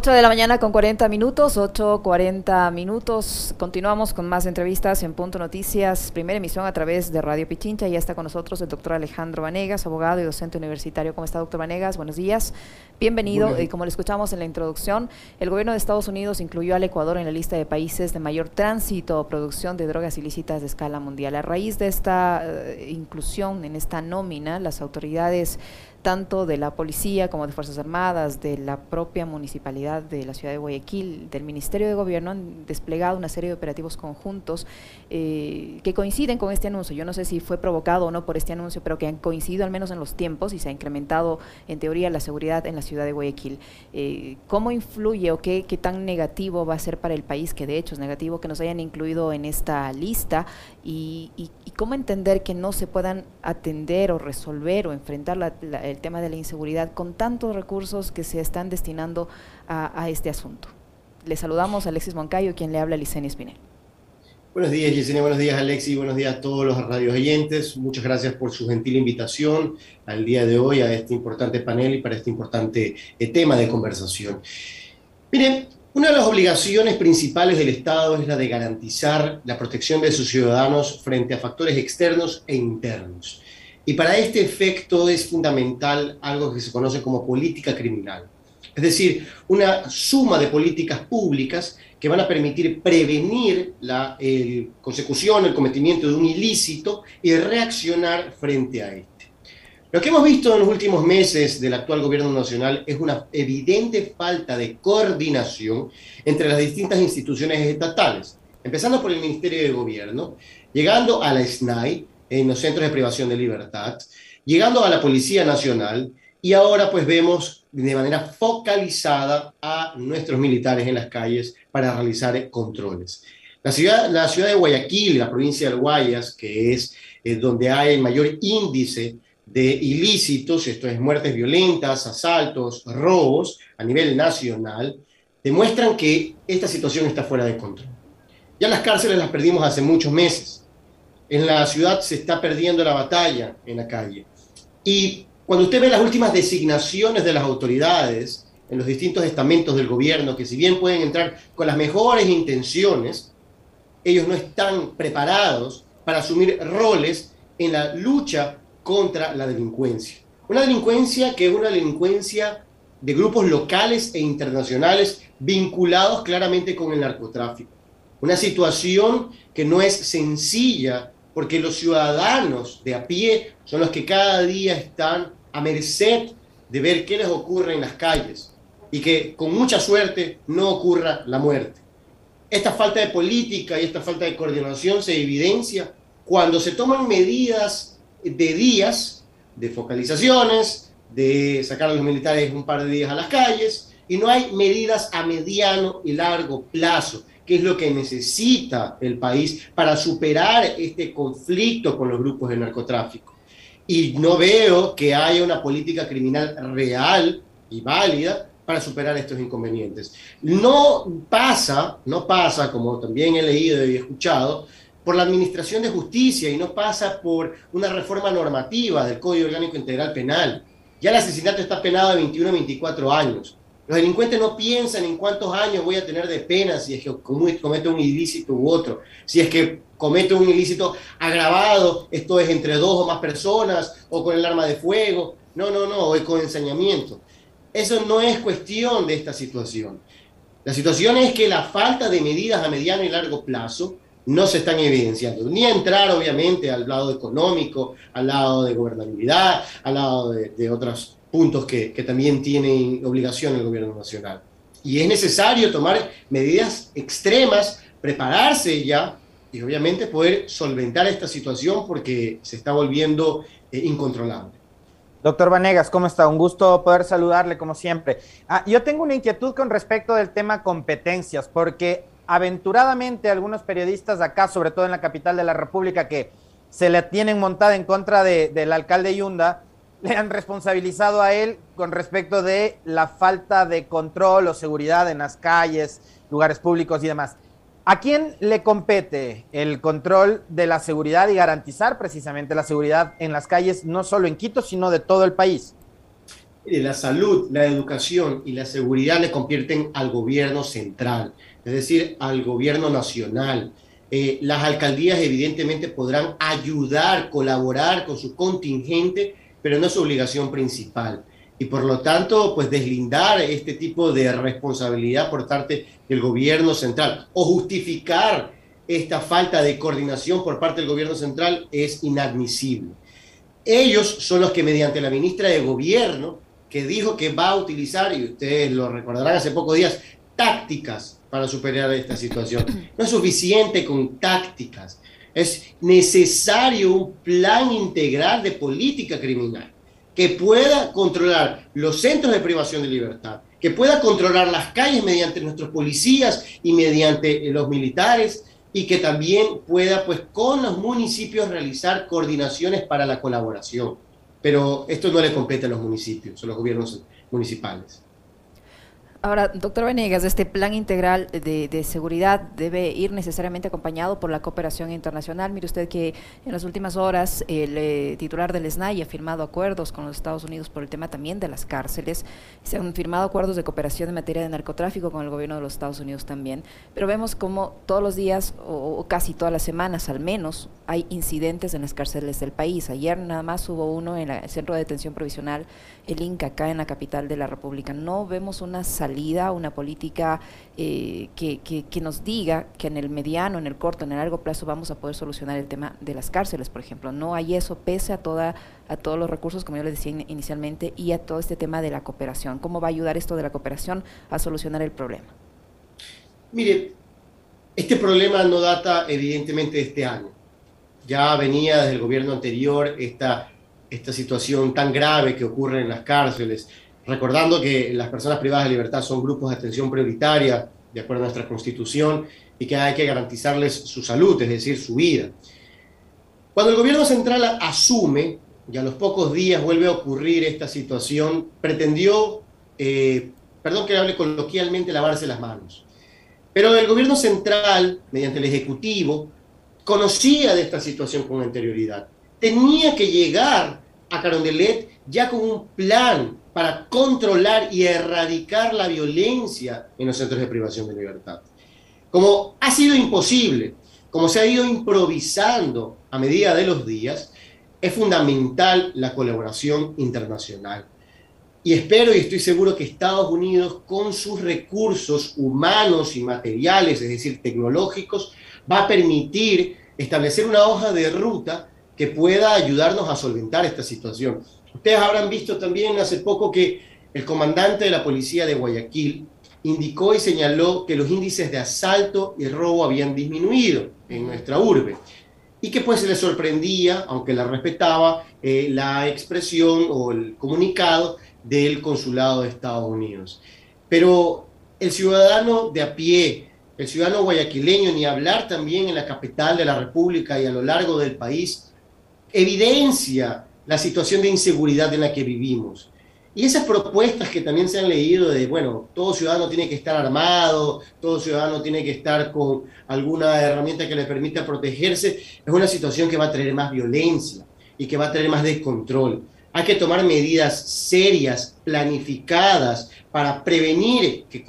8 de la mañana con 40 minutos, 8.40 minutos. Continuamos con más entrevistas en Punto Noticias, primera emisión a través de Radio Pichincha. Ya está con nosotros el doctor Alejandro Vanegas, abogado y docente universitario. ¿Cómo está, doctor Vanegas? Buenos días. Bienvenido. Y como le escuchamos en la introducción, el gobierno de Estados Unidos incluyó al Ecuador en la lista de países de mayor tránsito o producción de drogas ilícitas de escala mundial. A raíz de esta uh, inclusión en esta nómina, las autoridades tanto de la policía como de Fuerzas Armadas, de la propia municipalidad de la ciudad de Guayaquil, del Ministerio de Gobierno, han desplegado una serie de operativos conjuntos eh, que coinciden con este anuncio. Yo no sé si fue provocado o no por este anuncio, pero que han coincidido al menos en los tiempos y se ha incrementado en teoría la seguridad en la ciudad de Guayaquil. Eh, ¿Cómo influye o qué, qué tan negativo va a ser para el país, que de hecho es negativo que nos hayan incluido en esta lista y, y, y cómo entender que no se puedan atender o resolver o enfrentar la, la el tema de la inseguridad con tantos recursos que se están destinando a, este asunto. Le saludamos a Alexis Moncayo, quien le habla a Licenia Espinel. Buenos días, Yesenia. Buenos días, Alexis. Buenos días a todos los radios oyentes. Muchas gracias por su gentil invitación al día de hoy a este importante panel y para este importante eh, tema de conversación. Miren, una de las obligaciones principales del Estado es la de garantizar la protección de sus ciudadanos frente a factores externos e internos. Y para este efecto es fundamental algo que se conoce como política criminal. Es decir, una suma de políticas públicas que van a permitir prevenir la el consecución, el cometimiento de un ilícito y reaccionar frente a este. Lo que hemos visto en los últimos meses del actual gobierno nacional es una evidente falta de coordinación entre las distintas instituciones estatales, empezando por el Ministerio de Gobierno, llegando a la SNAI, en los centros de privación de libertad, llegando a la Policía Nacional y ahora pues vemos de manera focalizada a nuestros militares en las calles para realizar controles. La ciudad, la ciudad de Guayaquil, la provincia del Guayas, que es eh, donde hay el mayor índice de ilícitos, esto es muertes violentas, asaltos, robos a nivel nacional, demuestran que esta situación está fuera de control. Ya las cárceles las perdimos hace muchos meses en la ciudad se está perdiendo la batalla en la calle. Y cuando usted ve las últimas designaciones de las autoridades en los distintos estamentos del gobierno, que si bien pueden entrar con las mejores intenciones, ellos no están preparados para asumir roles en la lucha contra la delincuencia. Una delincuencia que es una delincuencia de grupos locales e internacionales vinculados claramente con el narcotráfico. Una situación que no es sencilla porque los ciudadanos de a pie son los que cada día están a merced de ver qué les ocurre en las calles y que con mucha suerte no ocurra la muerte. Esta falta de política y esta falta de coordinación se evidencia cuando se toman medidas de días, de focalizaciones, de sacar a los militares un par de días a las calles, y no hay medidas a mediano y largo plazo qué es lo que necesita el país para superar este conflicto con los grupos de narcotráfico. Y no veo que haya una política criminal real y válida para superar estos inconvenientes. No pasa, no pasa, como también he leído y escuchado, por la Administración de Justicia y no pasa por una reforma normativa del Código Orgánico Integral Penal. Ya el asesinato está penado de 21 a 24 años. Los delincuentes no piensan en cuántos años voy a tener de pena si es que cometo un ilícito u otro. Si es que cometo un ilícito agravado, esto es entre dos o más personas, o con el arma de fuego. No, no, no, o con ensañamiento. Eso no es cuestión de esta situación. La situación es que la falta de medidas a mediano y largo plazo no se están evidenciando. Ni entrar, obviamente, al lado económico, al lado de gobernabilidad, al lado de, de otras puntos que, que también tiene obligación el gobierno nacional. Y es necesario tomar medidas extremas, prepararse ya y obviamente poder solventar esta situación porque se está volviendo eh, incontrolable. Doctor Vanegas, ¿cómo está? Un gusto poder saludarle como siempre. Ah, yo tengo una inquietud con respecto del tema competencias, porque aventuradamente algunos periodistas acá, sobre todo en la capital de la República, que se le tienen montada en contra de, del alcalde Yunda, le han responsabilizado a él con respecto de la falta de control o seguridad en las calles, lugares públicos y demás. ¿A quién le compete el control de la seguridad y garantizar precisamente la seguridad en las calles, no solo en Quito, sino de todo el país? la salud, la educación y la seguridad le convierten al gobierno central, es decir, al gobierno nacional. Eh, las alcaldías evidentemente podrán ayudar, colaborar con su contingente, pero no es su obligación principal. Y por lo tanto, pues deslindar este tipo de responsabilidad por parte del gobierno central o justificar esta falta de coordinación por parte del gobierno central es inadmisible. Ellos son los que mediante la ministra de Gobierno, que dijo que va a utilizar, y ustedes lo recordarán hace pocos días, tácticas para superar esta situación. No es suficiente con tácticas, es necesario un plan integral de política criminal que pueda controlar los centros de privación de libertad, que pueda controlar las calles mediante nuestros policías y mediante los militares, y que también pueda, pues, con los municipios realizar coordinaciones para la colaboración. Pero esto no le compete a los municipios, a los gobiernos municipales. Ahora, doctor Venegas, este plan integral de, seguridad debe ir necesariamente acompañado por la cooperación internacional. Mire usted que en las últimas horas el eh, titular del SNAI ha firmado acuerdos con los Estados Unidos por el tema también de las cárceles. Se han firmado acuerdos de cooperación en materia de narcotráfico con el gobierno de los Estados Unidos también. Pero vemos como todos los días, o, casi todas las semanas al menos, hay incidentes en las cárceles del país. Ayer nada más hubo uno en el Centro de Detención Provisional, el INCA, acá en la capital de la República. No vemos una salida una política eh, que, nos diga que en el mediano, en el corto, en el largo plazo vamos a poder solucionar el tema de las cárceles, por ejemplo. No hay eso pese a, toda, a todos los recursos, como yo les decía inicialmente, y a todo este tema de la cooperación. ¿Cómo va a ayudar esto de la cooperación a solucionar el problema? Mire, este problema no data evidentemente de este año. Ya venía desde el gobierno anterior esta, esta situación tan grave que ocurre en las cárceles recordando que las personas privadas de libertad son grupos de atención prioritaria, de acuerdo a nuestra constitución, y que hay que garantizarles su salud, es decir, su vida. Cuando el gobierno central asume, y a los pocos días vuelve a ocurrir esta situación, pretendió, eh, perdón que hable coloquialmente, lavarse las manos. Pero el gobierno central, mediante el Ejecutivo, conocía de esta situación con anterioridad. Tenía que llegar a Carondelet ya con un plan para controlar y erradicar la violencia en los centros de privación de libertad. Como ha sido imposible, como se ha ido improvisando a medida de los días, es fundamental la colaboración internacional. Y espero y estoy seguro que Estados Unidos, con sus recursos humanos y materiales, es decir, tecnológicos, va a permitir establecer una hoja de ruta que pueda ayudarnos a solventar esta situación. Ustedes habrán visto también hace poco que el comandante de la policía de Guayaquil indicó y señaló que los índices de asalto y robo habían disminuido en nuestra urbe y que pues se le sorprendía, aunque la respetaba, eh, la expresión o el comunicado del consulado de Estados Unidos. Pero el ciudadano de a pie, el ciudadano guayaquileño, ni hablar también en la capital de la República y a lo largo del país, evidencia la situación de inseguridad en la que vivimos. Y esas propuestas que también se han leído de, bueno, todo ciudadano tiene que estar armado, todo ciudadano tiene que estar con alguna herramienta que le permita protegerse, es una situación que va a traer más violencia y que va a traer más descontrol. Hay que tomar medidas serias, planificadas, para prevenir que,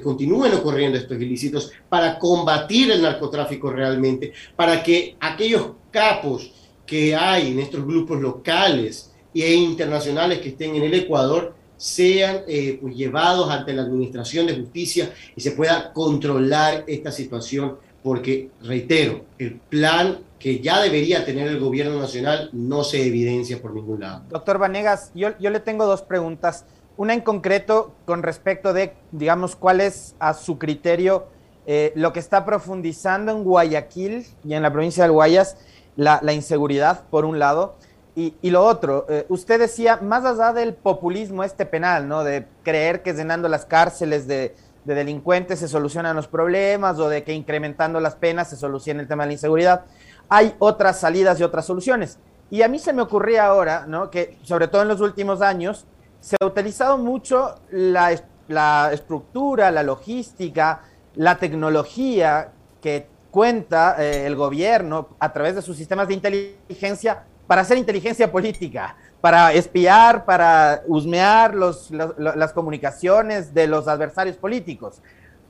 continúen ocurriendo estos ilícitos, para combatir el narcotráfico realmente, para que aquellos capos que hay en estos grupos locales e internacionales que estén en el Ecuador sean eh, pues, llevados ante la Administración de Justicia y se pueda controlar esta situación, porque, reitero, el plan que ya debería tener el gobierno nacional no se evidencia por ningún lado. Doctor Vanegas, yo, yo le tengo dos preguntas. Una en concreto con respecto de, digamos, cuál es a su criterio eh, lo que está profundizando en Guayaquil y en la provincia del Guayas la, inseguridad, por un lado, y, lo otro, eh, usted decía, más allá del populismo este penal, ¿no? De creer que llenando las cárceles de, delincuentes se solucionan los problemas o de que incrementando las penas se soluciona el tema de la inseguridad, hay otras salidas y otras soluciones. Y a mí se me ocurría ahora, ¿no? Que sobre todo en los últimos años se ha utilizado mucho la, la estructura, la logística, la tecnología que cuenta eh, el gobierno a través de sus sistemas de inteligencia para hacer inteligencia política, para espiar, para husmear las comunicaciones de los adversarios políticos.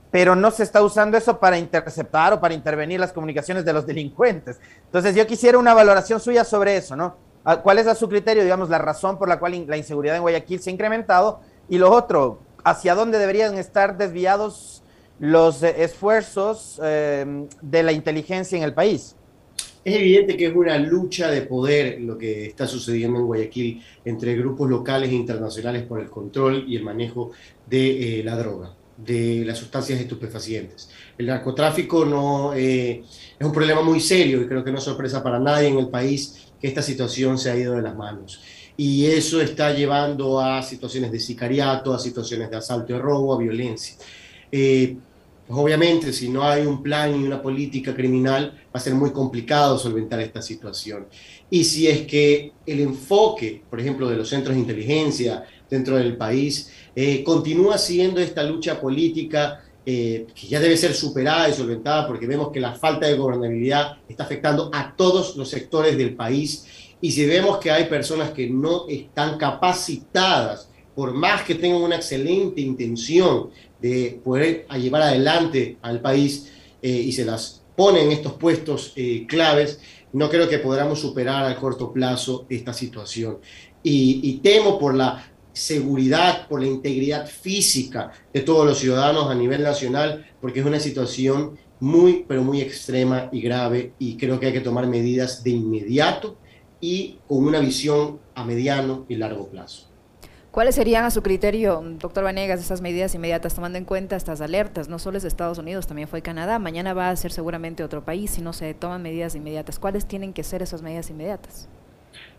Pero no se está usando eso para interceptar o para intervenir las comunicaciones de los delincuentes. Entonces yo quisiera una valoración suya sobre eso, ¿no? Ah, ¿Cuál es a su criterio, digamos, la razón por la cual la inseguridad en Guayaquil se ha incrementado? Y lo otro, ¿hacia dónde deberían estar desviados los eh, esfuerzos eh, de la inteligencia en el país? Es evidente que es una lucha de poder lo que está sucediendo en Guayaquil entre grupos locales e internacionales por el control y el manejo de eh, la droga, de las sustancias estupefacientes. El narcotráfico no es un problema muy serio y creo que no es sorpresa para nadie en el país que esta situación se ha ido de las manos. Y eso está llevando a situaciones de sicariato, a situaciones de asalto y robo, a violencia. Eh, pues obviamente, si no hay un plan y una política criminal, va a ser muy complicado solventar esta situación. Y si es que el enfoque, por ejemplo, de los centros de inteligencia dentro del país, eh, continúa siendo esta lucha política eh, que ya debe ser superada y solventada porque vemos que la falta de gobernabilidad está afectando a todos los sectores del país y si vemos que hay personas que no están capacitadas, por más que tengan una excelente intención de poder llevar adelante al país eh, y se las ponen en estos puestos eh, claves, no creo que podamos superar a corto plazo esta situación. y temo por la seguridad, por la integridad física de todos los ciudadanos a nivel nacional, porque es una situación muy, pero muy extrema y grave y creo que hay que tomar medidas de inmediato y con una visión a mediano y largo plazo. ¿Cuáles serían a su criterio, doctor Vanegas, estas medidas inmediatas, tomando en cuenta estas alertas? No solo es Estados Unidos, también fue Canadá. Mañana va a ser seguramente otro país si no se toman medidas inmediatas. ¿Cuáles tienen que ser esas medidas inmediatas?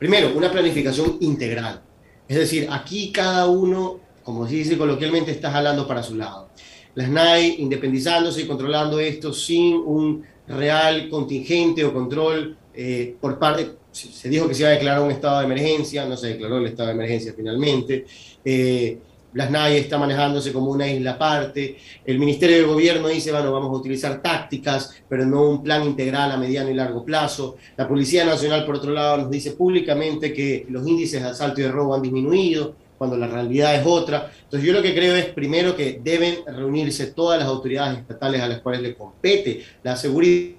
Primero, una planificación integral es decir, aquí cada uno, como se dice coloquialmente, está jalando para su lado. La SNAI independizándose y controlando esto sin un real contingente o control eh, por parte, se dijo que se iba a declarar un estado de emergencia, no se declaró el estado de emergencia finalmente. Eh, las NAI está manejándose como una isla aparte, el Ministerio de Gobierno dice, bueno, vamos a utilizar tácticas, pero no un plan integral a mediano y largo plazo. La Policía Nacional, por otro lado, nos dice públicamente que los índices de asalto y de robo han disminuido, cuando la realidad es otra. Entonces yo lo que creo es, primero, que deben reunirse todas las autoridades estatales a las cuales le compete la seguridad,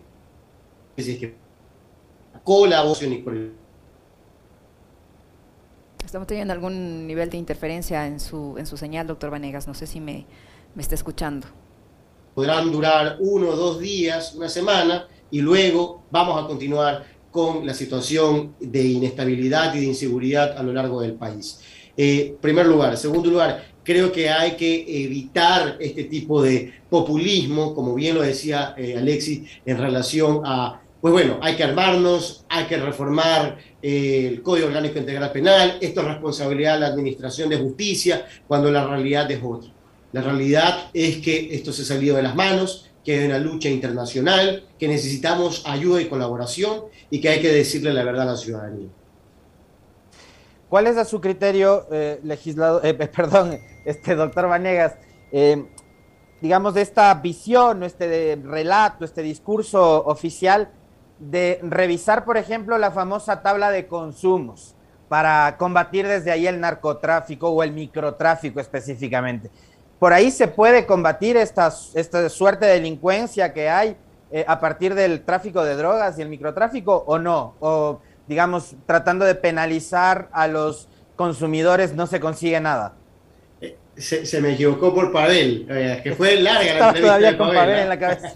si es que colaboración y por el Estamos teniendo algún nivel de interferencia en su, en su señal, doctor Vanegas. No sé si me, me está escuchando. Podrán durar uno o dos días, una semana, y luego vamos a continuar con la situación de inestabilidad y de inseguridad a lo largo del país. Eh, primer lugar. Segundo lugar, creo que hay que evitar este tipo de populismo, como bien lo decía eh, Alexis, en relación a pues bueno, hay que armarnos, hay que reformar eh, el Código Orgánico Integral Penal, esto es responsabilidad de la Administración de Justicia, cuando la realidad es otra. La realidad es que esto se ha salido de las manos, que hay una lucha internacional, que necesitamos ayuda y colaboración y que hay que decirle la verdad a la ciudadanía. ¿Cuál es a su criterio, eh, legislador, eh, perdón, este doctor Vanegas, digamos, esta visión, este relato, este discurso oficial de revisar, por ejemplo, la famosa tabla de consumos para combatir desde ahí el narcotráfico o el microtráfico específicamente. Por ahí se puede combatir esta, esta suerte de delincuencia que hay eh, a partir del tráfico de drogas y el microtráfico o no, o digamos, tratando de penalizar a los consumidores no se consigue nada. Eh, se, me equivocó por Pavel, eh, que fue larga la entrevista todavía con Pavel, en la cabeza.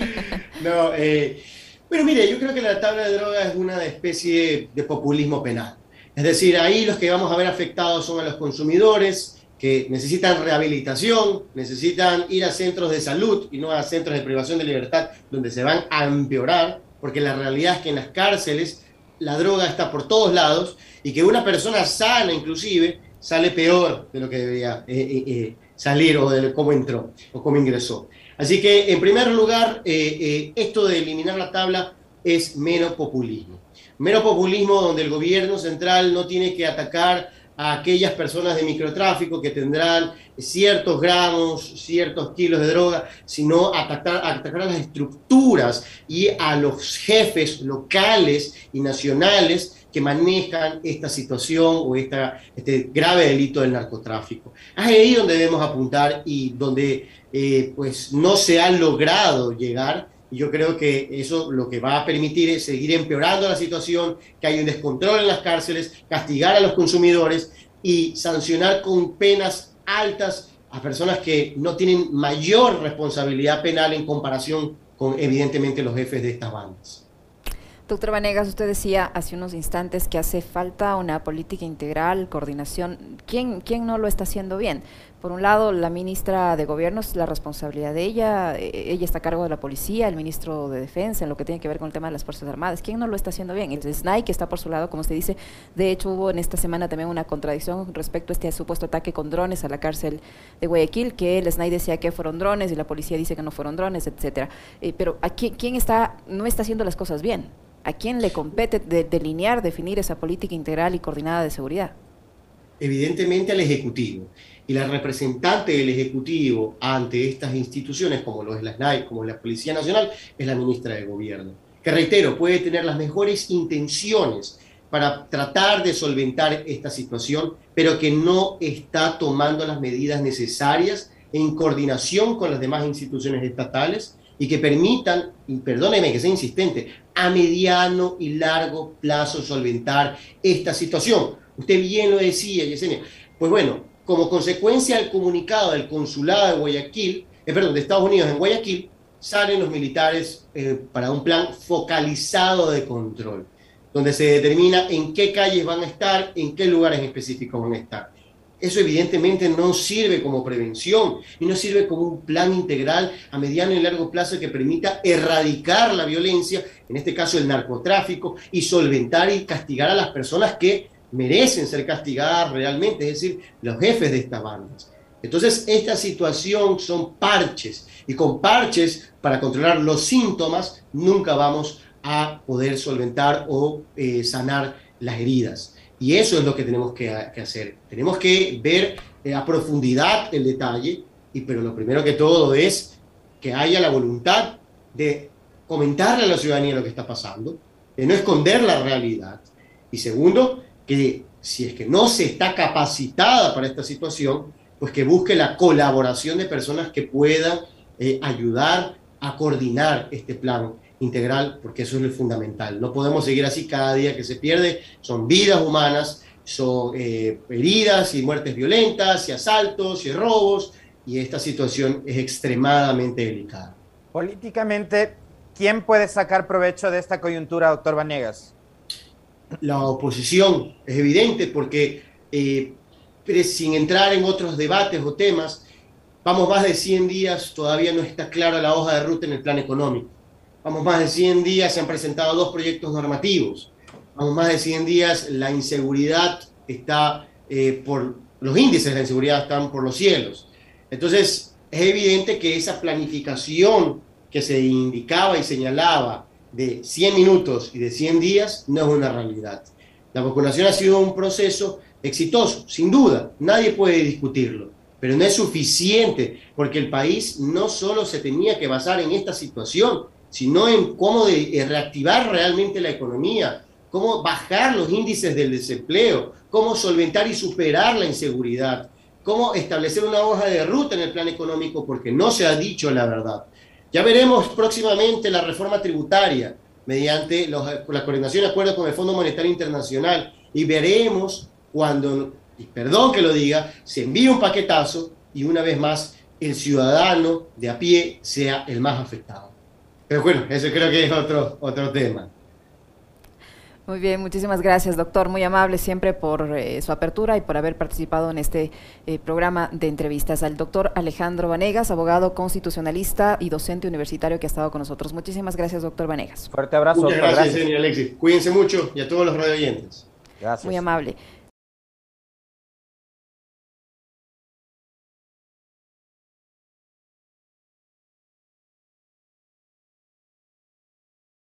no, eh, bueno, mire, yo creo que la tabla de drogas es una especie de populismo penal. Es decir, ahí los que vamos a ver afectados son a los consumidores que necesitan rehabilitación, necesitan ir a centros de salud y no a centros de privación de libertad donde se van a empeorar, porque la realidad es que en las cárceles la droga está por todos lados y que una persona sana inclusive sale peor de lo que debería eh, eh, eh, salir o de cómo entró o cómo ingresó. Así que, en primer lugar, eh, eh, esto de eliminar la tabla es mero populismo. Mero populismo donde el gobierno central no tiene que atacar a aquellas personas de microtráfico que tendrán ciertos gramos, ciertos kilos de droga, sino atacar, atacar a las estructuras y a los jefes locales y nacionales que manejan esta situación o este grave delito del narcotráfico. Es donde debemos apuntar y donde eh, pues no se ha logrado llegar. Y yo creo que eso lo que va a permitir es seguir empeorando la situación, que hay un descontrol en las cárceles, castigar a los consumidores y sancionar con penas altas a personas que no tienen mayor responsabilidad penal en comparación con evidentemente los jefes de estas bandas. Doctor Vanegas, usted decía hace unos instantes que hace falta una política integral, coordinación. ¿Quién, quién no lo está haciendo bien? Por un lado, la ministra de Gobierno es la responsabilidad de ella, eh, ella está a cargo de la policía, el ministro de Defensa, en lo que tiene que ver con el tema de las Fuerzas Armadas. ¿Quién no lo está haciendo bien? El SNAI, que está por su lado, como usted dice. De hecho, hubo en esta semana también una contradicción respecto a este supuesto ataque con drones a la cárcel de Guayaquil, que el SNAI decía que fueron drones y la policía dice que no fueron drones, etcétera. Eh, pero aquí, ¿quién está, no está haciendo las cosas bien? ¿A quién le compete delinear, definir esa política integral y coordinada de seguridad? Evidentemente al Ejecutivo. Y la representante del Ejecutivo ante estas instituciones, como lo es la SNAI, como la Policía Nacional, es la ministra de Gobierno. Que reitero, puede tener las mejores intenciones para tratar de solventar esta situación, pero que no está tomando las medidas necesarias en coordinación con las demás instituciones estatales y que permitan, y perdóneme que sea insistente, a mediano y largo plazo solventar esta situación. Usted bien lo decía, Yesenia. Pues bueno, como consecuencia del comunicado del consulado de Guayaquil, eh, perdón, de Estados Unidos en Guayaquil, salen los militares eh, para un plan focalizado de control, donde se determina en qué calles van a estar, en qué lugares específicos van a estar. Eso evidentemente no sirve como prevención y no sirve como un plan integral a mediano y largo plazo que permita erradicar la violencia, en este caso el narcotráfico, y solventar y castigar a las personas que merecen ser castigadas realmente, es decir, los jefes de estas bandas. Entonces, esta situación son parches y con parches para controlar los síntomas nunca vamos a poder solventar o eh, sanar las heridas. Y eso es lo que tenemos que, hacer. Tenemos que ver eh, a profundidad el detalle, y, pero lo primero que todo es que haya la voluntad de comentarle a la ciudadanía lo que está pasando, de no esconder la realidad. Y segundo, que si es que no se está capacitada para esta situación, pues que busque la colaboración de personas que puedan eh, ayudar a coordinar este plan integral, porque eso es lo fundamental. No podemos seguir así cada día que se pierde. Son vidas humanas, son eh, heridas y muertes violentas, y asaltos y robos, y esta situación es extremadamente delicada. Políticamente, ¿quién puede sacar provecho de esta coyuntura, doctor Vanegas? La oposición, es evidente, porque eh, sin entrar en otros debates o temas, vamos más de 100 días, todavía no está clara la hoja de ruta en el plan económico Vamos más de 100 días, se han presentado dos proyectos normativos. Vamos más de 100 días, la inseguridad está eh, por, los índices de inseguridad están por los cielos. Entonces, es evidente que esa planificación que se indicaba y señalaba de 100 minutos y de 100 días no es una realidad. La vacunación ha sido un proceso exitoso, sin duda, nadie puede discutirlo, pero no es suficiente porque el país no solo se tenía que basar en esta situación, sino en cómo eh, reactivar realmente la economía, cómo bajar los índices del desempleo, cómo solventar y superar la inseguridad, cómo establecer una hoja de ruta en el plan económico, porque no se ha dicho la verdad. Ya veremos próximamente la reforma tributaria mediante la coordinación de acuerdo con el Fondo Monetario Internacional y veremos cuando, perdón que lo diga, se envíe un paquetazo y una vez más el ciudadano de a pie sea el más afectado. Pero bueno, eso creo que es otro, otro tema. Muy bien, muchísimas gracias, doctor. Muy amable siempre por eh, su apertura y por haber participado en este eh, programa de entrevistas. Al doctor Alejandro Vanegas, abogado constitucionalista y docente universitario que ha estado con nosotros. Muchísimas gracias, doctor Vanegas. Fuerte abrazo. Muchas gracias, señor Alexis. Cuídense mucho y a todos los radio oyentes. Gracias. Muy amable.